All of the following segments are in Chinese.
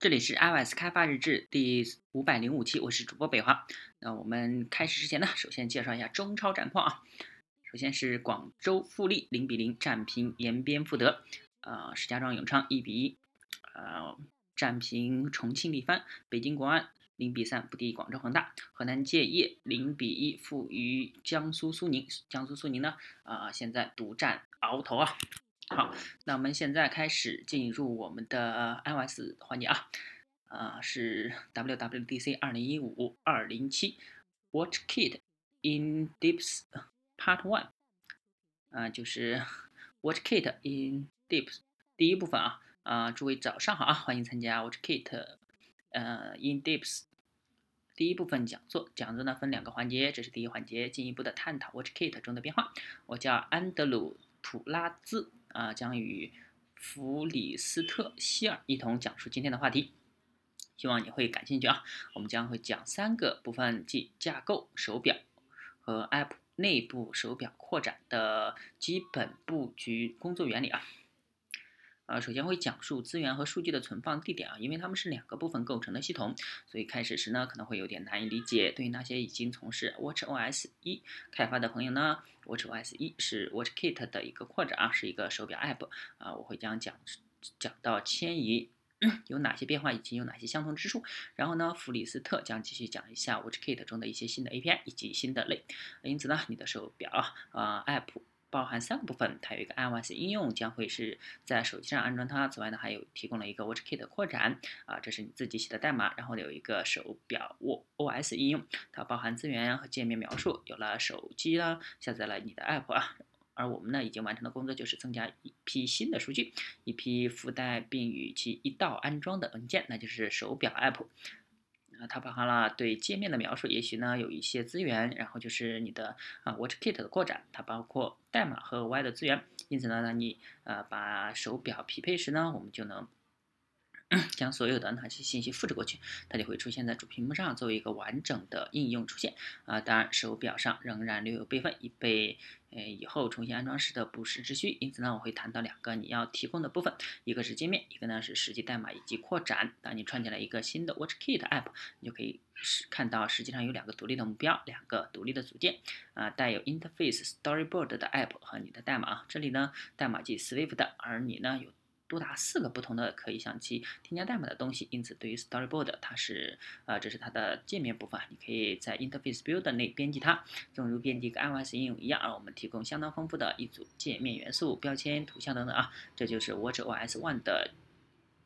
这里是 iOS 开发日志第五百零五期，我是主播北华。那我们开始之前呢，首先介绍一下中超战况啊。首先是广州富力零比零战平延边富德，呃，石家庄永昌一比一，呃，战平重庆力帆，北京国安零比三不敌广州恒大，河南建业零比一负于江苏苏宁，江苏苏宁呢，啊，现在独占鳌头啊。好，那我们现在开始进入我们的 iOS 环节啊，啊是 WWDC 二零一五二零七 WatchKit in Deeps Part One，啊就是 WatchKit in Deeps 第一部分啊，啊诸位早上好啊，欢迎参加 WatchKit 呃 in Deeps 第一部分讲座，讲座呢分两个环节，这是第一环节，进一步的探讨 WatchKit 中的变化。我叫安德鲁普拉兹。啊，将与弗里斯特希尔一同讲述今天的话题，希望你会感兴趣啊。我们将会讲三个部分，即架构、手表和 App 内部手表扩展的基本布局工作原理啊。啊，首先会讲述资源和数据的存放地点啊，因为它们是两个部分构成的系统，所以开始时呢可能会有点难以理解。对于那些已经从事 WatchOS 一开发的朋友呢，WatchOS 一是 WatchKit 的一个扩展啊，是一个手表 App 啊，我会将讲讲到迁移有哪些变化以及有哪些相同之处。然后呢，弗里斯特将继续讲一下 WatchKit 中的一些新的 API 以及新的类。因此呢，你的手表啊 App。包含三个部分，它有一个 iOS 应用，将会是在手机上安装它。此外呢，还有提供了一个 WatchKit 扩展，啊，这是你自己写的代码。然后有一个手表 OS 应用，它包含资源和界面描述。有了手机呢，下载了你的 App 啊，而我们呢已经完成的工作就是增加一批新的数据，一批附带并与其一道安装的文件，那就是手表 App。啊，它包含了对界面的描述，也许呢有一些资源，然后就是你的啊 WatchKit 的扩展，它包括代码和额外的资源。因此呢，当你呃把手表匹配时呢，我们就能 将所有的那些信息复制过去，它就会出现在主屏幕上，作为一个完整的应用出现。啊，当然手表上仍然留有备份，以备。呃，以后重新安装时的不时之需，因此呢，我会谈到两个你要提供的部分，一个是界面，一个呢是实际代码以及扩展。当你创建了一个新的 WatchKit App，你就可以是看到实际上有两个独立的目标，两个独立的组件啊，带有 Interface Storyboard 的 App 和你的代码。这里呢，代码即 Swift，的而你呢有。多达四个不同的可以向其添加代码的东西，因此对于 Storyboard，它是呃，这是它的界面部分，你可以在 Interface Builder 内编辑它，正如编辑一个 iOS 应用一样。而我们提供相当丰富的一组界面元素、标签、图像等等啊，这就是 WatchOS One 的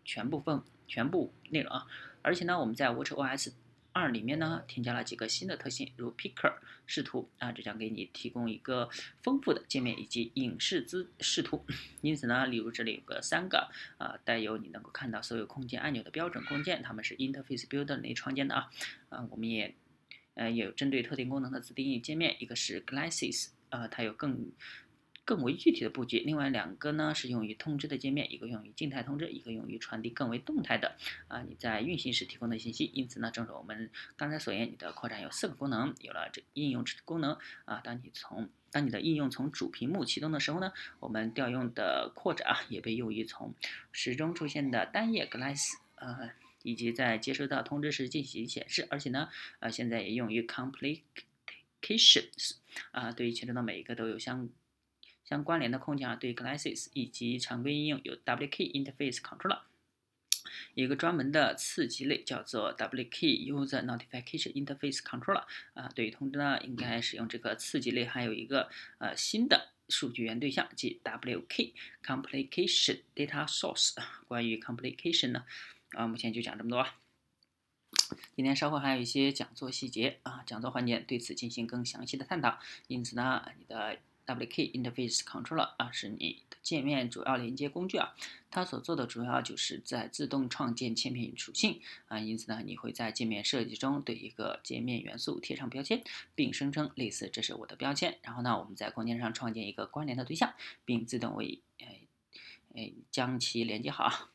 全部分全部内容啊。而且呢，我们在 WatchOS 二里面呢，添加了几个新的特性，如 Picker 视图啊，这将给你提供一个丰富的界面以及影视资视图。因此呢，例如这里有个三个啊，带有你能够看到所有空间按钮的标准空间，它们是 Interface Builder 内创建的啊。啊，我们也呃有针对特定功能的自定义界面，一个是 Glasses，啊，它有更。更为具体的布局，另外两个呢是用于通知的界面，一个用于静态通知，一个用于传递更为动态的啊你在运行时提供的信息。因此呢，正如我们刚才所言，你的扩展有四个功能，有了这应用功能啊，当你从当你的应用从主屏幕启动的时候呢，我们调用的扩展啊也被用于从时钟出现的单页 glass 呃以及在接收到通知时进行显示，而且呢呃现在也用于 complications 啊，对于其中的每一个都有相。相关联的空间啊，对 Glasses 以及常规应用有 WK Interface Controller，一个专门的次级类叫做 WK User Notification Interface Controller 啊，对于通知呢，应该使用这个次级类，还有一个呃新的数据源对象，即 WK Complication Data Source。关于 Complication 呢，啊，目前就讲这么多。今天稍后还有一些讲座细节啊，讲座环节对此进行更详细的探讨。因此呢，你的 WK Interface Controller 啊，是你的界面主要连接工具啊。它所做的主要就是在自动创建界面属性啊。因此呢，你会在界面设计中对一个界面元素贴上标签，并声称类似这是我的标签。然后呢，我们在空间上创建一个关联的对象，并自动为诶诶将其连接好。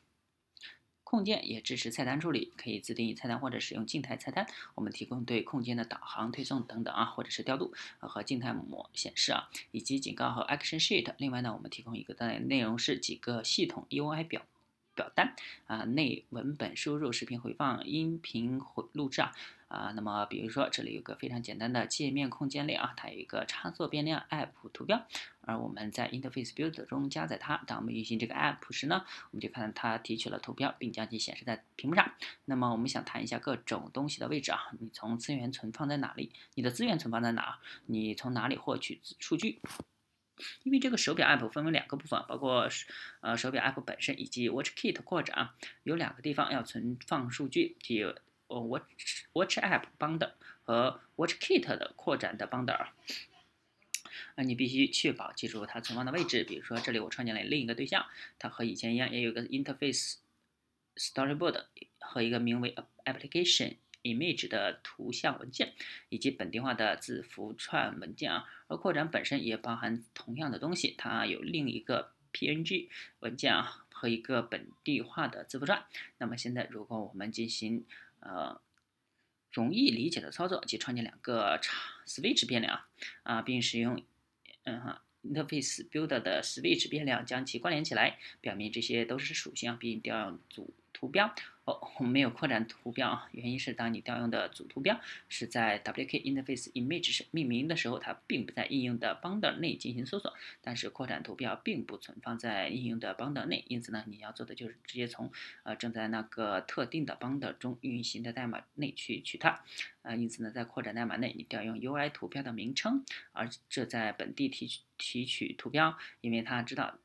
控件也支持菜单处理，可以自定义菜单或者使用静态菜单。我们提供对控件的导航、推送等等啊，或者是调度和静态模显示啊，以及警告和 Action Sheet。另外呢，我们提供一个的内容是几个系统 UI 表表单啊，内文本输入、视频回放、音频回录制啊啊。那么比如说这里有个非常简单的界面空间类啊，它有一个插座变量 App 图标，而我们在 Interface Builder 中加载它。当我们运行这个 App 时呢，我们就看它提取了图标，并将其显示在屏幕上。那么我们想谈一下各种东西的位置啊，你从资源存放在哪里？你的资源存放在哪？你从哪里获取数据？因为这个手表 app 分为两个部分，包括呃手表 app 本身以及 WatchKit 扩展，有两个地方要存放数据，即呃 Watch Watch App bundle 和 WatchKit 的扩展的 bundle。啊，你必须确保记住它存放的位置。比如说这里我创建了另一个对象，它和以前一样，也有个 Interface Storyboard 和一个名为 Application。image 的图像文件以及本地化的字符串文件啊，而扩展本身也包含同样的东西，它有另一个 PNG 文件啊和一个本地化的字符串。那么现在如果我们进行呃容易理解的操作，即创建两个 switch 变量啊，并使用嗯哈 interface builder 的 switch 变量将其关联起来，表明这些都是属性，并调用组图标。哦，我们没有扩展图标啊，原因是当你调用的主图标是在 WK Interface Image 命名的时候，它并不在应用的 bundle 内进行搜索。但是扩展图标并不存放在应用的 bundle 内，因此呢，你要做的就是直接从呃正在那个特定的 bundle 中运行的代码内去取它。啊，因此呢，在扩展代码内，你调用 UI 图标的名称，而这在本地提取提取图标，因为它知道。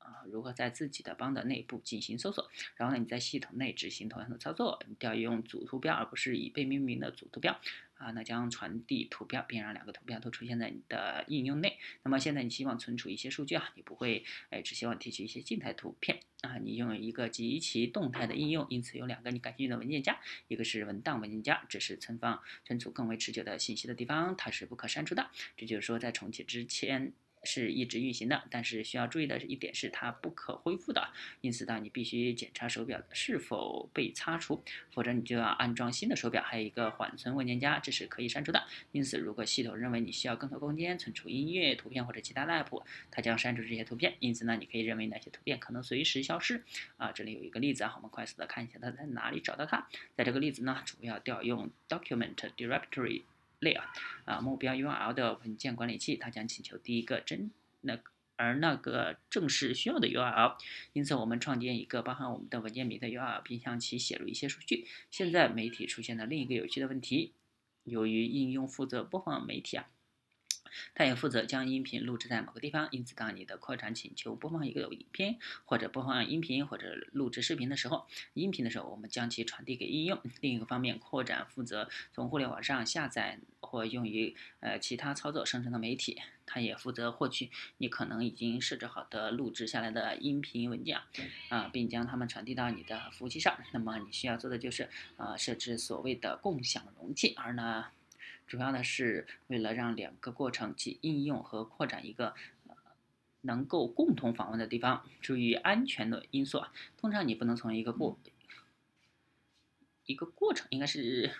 啊，如何在自己的邦的内部进行搜索？然后呢，你在系统内执行同样的操作，你调用主图标而不是已被命名的主图标。啊，那将传递图标，并让两个图标都出现在你的应用内。那么现在你希望存储一些数据啊，你不会哎只希望提取一些静态图片啊，你拥有一个极其动态的应用，因此有两个你感兴趣的文件夹，一个是文档文件夹，这是存放存储更为持久的信息的地方，它是不可删除的。这就是说在重启之前。是一直运行的，但是需要注意的一点是它不可恢复的，因此呢，你必须检查手表是否被擦除，否则你就要安装新的手表。还有一个缓存文件夹，这是可以删除的。因此，如果系统认为你需要更多空间存储音乐、图片或者其他的 app，它将删除这些图片。因此呢，你可以认为哪些图片可能随时消失。啊，这里有一个例子啊，我们快速的看一下它在哪里找到它。在这个例子呢，主要调用 document directory。类啊啊目标 URL 的文件管理器，它将请求第一个真那而那个正是需要的 URL，因此我们创建一个包含我们的文件名的 URL，并向其写入一些数据。现在媒体出现了另一个有趣的问题，由于应用负责播放媒体啊。它也负责将音频录制在某个地方，因此当你的扩展请求播放一个影片，或者播放音频，或者录制视频的时候，音频的时候，我们将其传递给应用。另一个方面，扩展负责从互联网上下载或用于呃其他操作生成的媒体，它也负责获取你可能已经设置好的录制下来的音频文件啊，并将它们传递到你的服务器上。那么你需要做的就是呃设置所谓的共享容器，而呢。主要呢是为了让两个过程及应用和扩展一个呃能够共同访问的地方。注意安全的因素啊，通常你不能从一个过一个过程应该是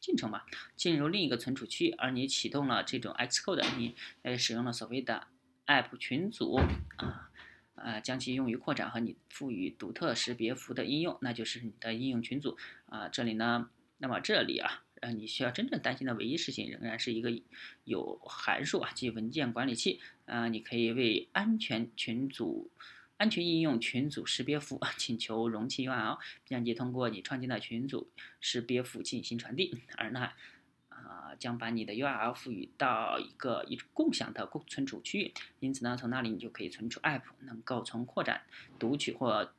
进程吧，进入另一个存储区，而你启动了这种 Xcode，你呃使用了所谓的 App 群组啊呃将其用于扩展和你赋予独特识别符的应用，那就是你的应用群组啊。这里呢，那么这里啊。呃，你需要真正担心的唯一事情仍然是一个有函数啊，即文件管理器。呃，你可以为安全群组、安全应用群组识别符请求容器 URL，并且通过你创建的群组识别符进行传递，而呢，啊，将把你的 URL 赋予到一个一共享的共存储区域。因此呢，从那里你就可以存储 App，能够从扩展读取或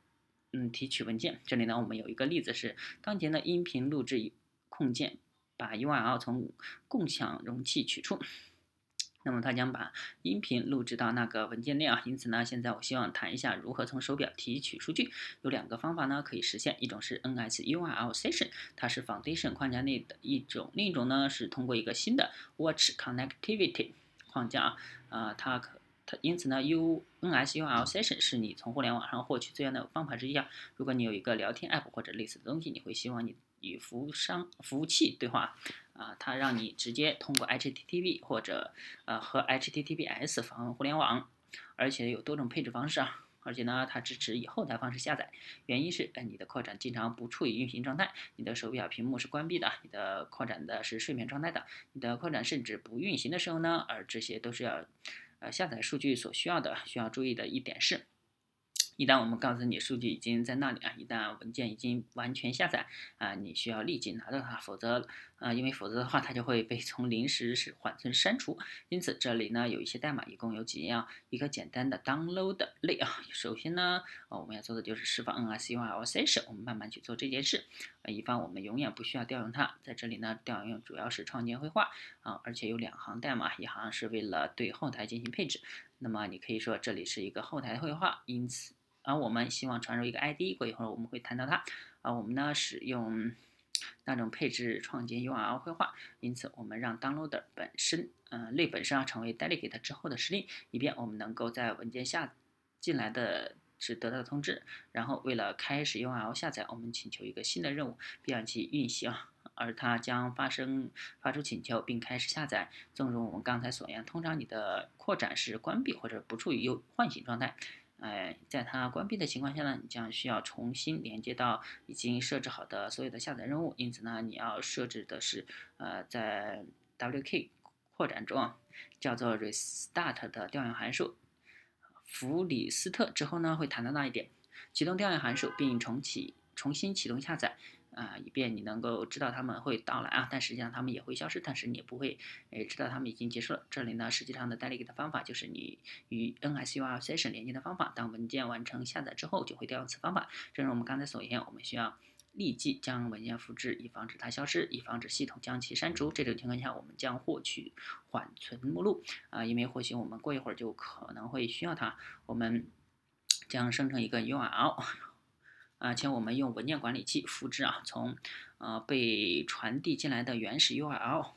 嗯提取文件。这里呢，我们有一个例子是当前的音频录制控件。把 URL 从共享容器取出，那么它将把音频录制到那个文件内啊。因此呢，现在我希望谈一下如何从手表提取数据。有两个方法呢可以实现，一种是 NSURL Session，它是 Foundation 框架内的一种；另一种呢是通过一个新的 Watch Connectivity 框架啊。啊，它可它因此呢，UNSURL Session 是你从互联网上获取资源的方法之一啊。如果你有一个聊天 App 或者类似的东西，你会希望你。与服务商服务器对话，啊，它让你直接通过 HTTP 或者呃和 HTTPS 访问互联网，而且有多种配置方式啊，而且呢，它支持以后台方式下载。原因是，呃，你的扩展经常不处于运行状态，你的手表屏幕是关闭的，你的扩展的是睡眠状态的，你的扩展甚至不运行的时候呢，而这些都是要，呃，下载数据所需要的。需要注意的一点是。一旦我们告诉你数据已经在那里啊，一旦文件已经完全下载啊，你需要立即拿到它，否则啊，因为否则的话它就会被从临时是缓存删除。因此这里呢有一些代码，一共有几样，一个简单的 download 类啊。首先呢，啊我们要做的就是释放 NSURL session，我们慢慢去做这件事啊，以防我们永远不需要调用它。在这里呢，调用主要是创建绘画啊，而且有两行代码，一行是为了对后台进行配置。那么你可以说这里是一个后台绘画，因此。而我们希望传入一个 ID，过一会儿我们会谈到它。啊，我们呢使用那种配置创建 URL 绘画，因此我们让 downloader 本身，嗯，类本身啊成为 delegate 之后的实例，以便我们能够在文件下进来的是得到的通知。然后为了开始 URL 下载，我们请求一个新的任务，并让其运行，而它将发生发出请求并开始下载。正如我们刚才所言，通常你的扩展是关闭或者不处于有唤醒状态。哎，在它关闭的情况下呢，你将需要重新连接到已经设置好的所有的下载任务。因此呢，你要设置的是，呃，在 wk 扩展中啊叫做 restart 的调用函数，弗里斯特之后呢，会谈到那一点，启动调用函数并重启重新启动下载。啊，以便你能够知道他们会到来啊，但实际上他们也会消失，但是你也不会诶知道他们已经结束了。这里呢，实际上的 delegate 的方法就是你与 NSURSession 连接的方法。当文件完成下载之后，就会调用此方法。正如我们刚才所言，我们需要立即将文件复制，以防止它消失，以防止系统将其删除。这种情况下，我们将获取缓存目录啊，因为或许我们过一会儿就可能会需要它。我们将生成一个 URL。啊，请我们用文件管理器复制啊，从呃被传递进来的原始 URL，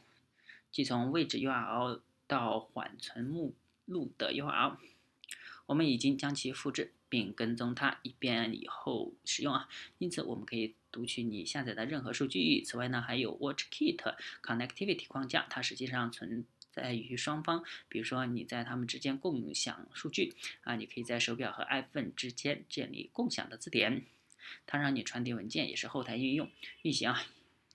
即从位置 URL 到缓存目录的 URL，我们已经将其复制并跟踪它，以便以后使用啊。因此，我们可以读取你下载的任何数据。此外呢，还有 WatchKit Connectivity 框架，它实际上存在于双方，比如说你在它们之间共享数据啊，你可以在手表和 iPhone 之间建立共享的字典。它让你传递文件，也是后台应用运行啊。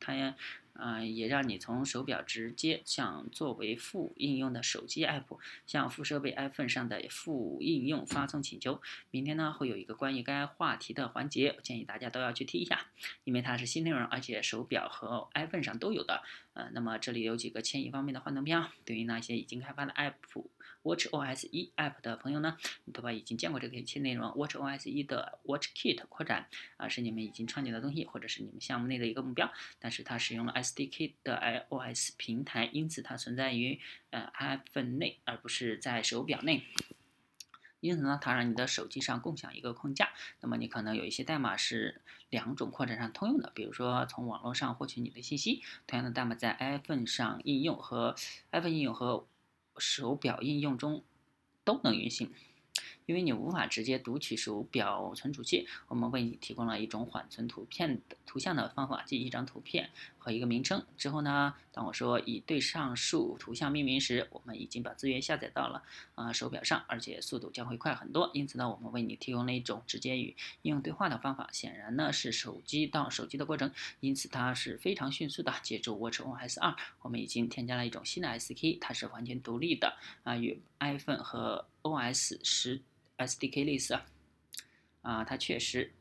它啊也让你从手表直接向作为副应用的手机 app 向副设备 iPhone 上的副应用发送请求。明天呢会有一个关于该话题的环节，建议大家都要去听一下，因为它是新内容，而且手表和 iPhone 上都有的。呃，那么这里有几个迁移方面的幻灯片，对于那些已经开发的 app。Watch OS 一 App 的朋友呢，你多半已经见过这个一切内容。Watch OS 一的 WatchKit 扩展啊，是你们已经创建的东西，或者是你们项目内的一个目标。但是它使用了 SDK 的 iOS 平台，因此它存在于呃 iPhone 内，而不是在手表内。因此呢，它让你的手机上共享一个框架。那么你可能有一些代码是两种扩展上通用的，比如说从网络上获取你的信息。同样的代码在 iPhone 上应用和 iPhone 应用和手表应用中都能运行。因为你无法直接读取手表存储器，我们为你提供了一种缓存图片的图像的方法，即一张图片和一个名称。之后呢，当我说以对上述图像命名时，我们已经把资源下载到了啊手表上，而且速度将会快很多。因此呢，我们为你提供了一种直接与应用对话的方法。显然呢，是手机到手机的过程，因此它是非常迅速的。借助 WatchOS 2，我们已经添加了一种新的 SDK，它是完全独立的啊，与 iPhone 和 OS 十。SDK 类似啊，啊，它确实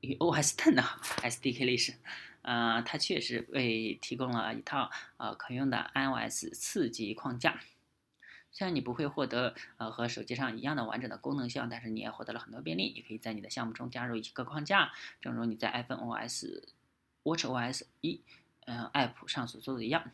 与 OS Ten 的 SDK 类似，啊，它确实为提供了一套呃可用的 iOS 次级框架。虽然你不会获得呃和手机上一样的完整的功能性，但是你也获得了很多便利。你可以在你的项目中加入一个框架，正如你在 iPhone OS、WatchOS 一嗯 App 上所做的一样。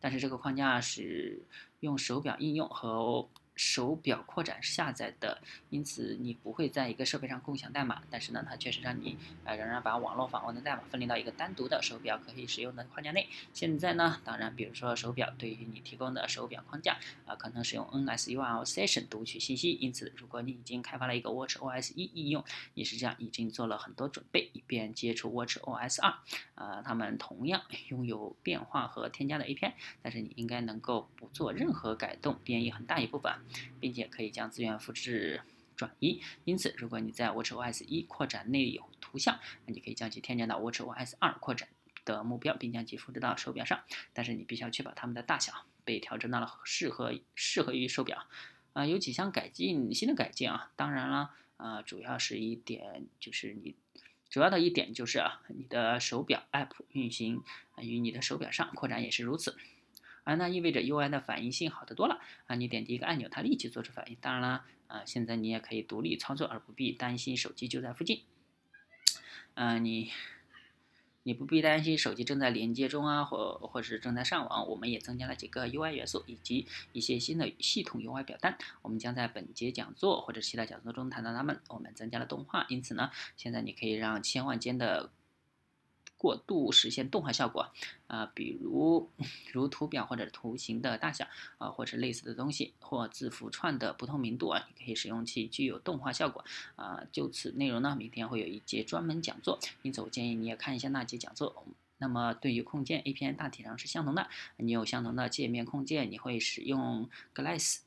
但是这个框架是用手表应用和手表扩展下载的，因此你不会在一个设备上共享代码。但是呢，它确实让你呃仍然把网络访问的代码分离到一个单独的手表可以使用的框架内。现在呢，当然，比如说手表对于你提供的手表框架啊，可能使用 NSURL session 读取信息。因此，如果你已经开发了一个 WatchOS 一应用，你实际上已经做了很多准备，以便接触 WatchOS 二。啊，它们同样拥有变化和添加的 API，但是你应该能够不做任何改动，编译很大一部分。并且可以将资源复制。转移。因此，如果你在 WatchOS 一扩展内有图像，那你可以将其添加到 WatchOS 二扩展的目标，并将其复制到手表上。但是你必须要确保它们的大小被调整到了适合适合于手表。啊，有几项改进，新的改进啊，当然了，啊，主要是一点就是你主要的一点就是啊，你的手表 App 运行与你的手表上扩展也是如此。啊，那意味着 UI 的反应性好得多了啊！你点击一个按钮，它立即做出反应。当然了，啊，现在你也可以独立操作，而不必担心手机就在附近。嗯，你你不必担心手机正在连接中啊，或或是正在上网。我们也增加了几个 UI 元素以及一些新的系统 UI 表单。我们将在本节讲座或者其他讲座中谈到它们。我们增加了动画，因此呢，现在你可以让千万间的。过度实现动画效果，啊，比如 如图表或者图形的大小啊，或者类似的东西，或字符串的不透明度啊，你可以使用其具有动画效果啊。就此内容呢，明天会有一节专门讲座，因此我建议你也看一下那节讲座。那么对于控件 API 大体上是相同的，你有相同的界面控件，你会使用 Glass。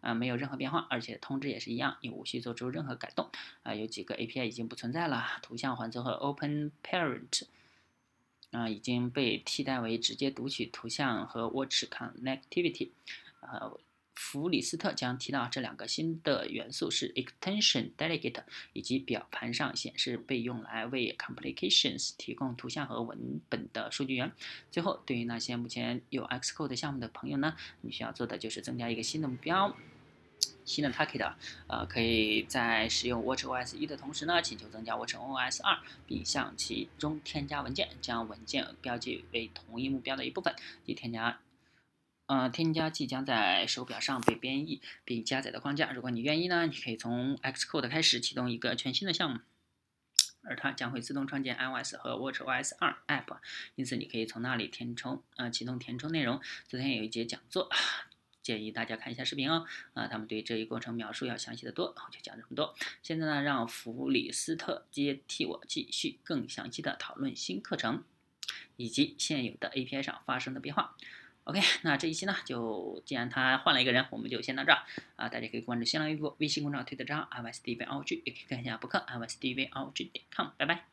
啊，没有任何变化，而且通知也是一样，你无需做出任何改动。啊，有几个 API 已经不存在了，图像缓存和 Open Parent 啊已经被替代为直接读取图像和 Watch Connectivity。呃，弗里斯特将提到这两个新的元素是 Extension Delegate 以及表盘上显示被用来为 Complications 提供图像和文本的数据源。最后，对于那些目前有 Xcode 项目的朋友呢，你需要做的就是增加一个新的目标。新的 target，呃，可以在使用 WatchOS 一的同时呢，请求增加 WatchOS 二，并向其中添加文件，将文件标记为同一目标的一部分，即添加，呃，添加即将在手表上被编译并加载的框架。如果你愿意呢，你可以从 Xcode 开始启动一个全新的项目，而它将会自动创建 iOS 和 WatchOS 二 app，因此你可以从那里填充，呃，启动填充内容。昨天有一节讲座。建议大家看一下视频哦，啊，他们对这一过程描述要详细的多，我就讲这么多。现在呢，让弗里斯特接替我继续更详细的讨论新课程以及现有的 API 上发生的变化。OK，那这一期呢，就既然他换了一个人，我们就先到这儿啊。大家可以关注新浪微博、微信公众号、推特账号 i s d v o g 也可以看一下博客 i s d v o g 点 com，拜拜。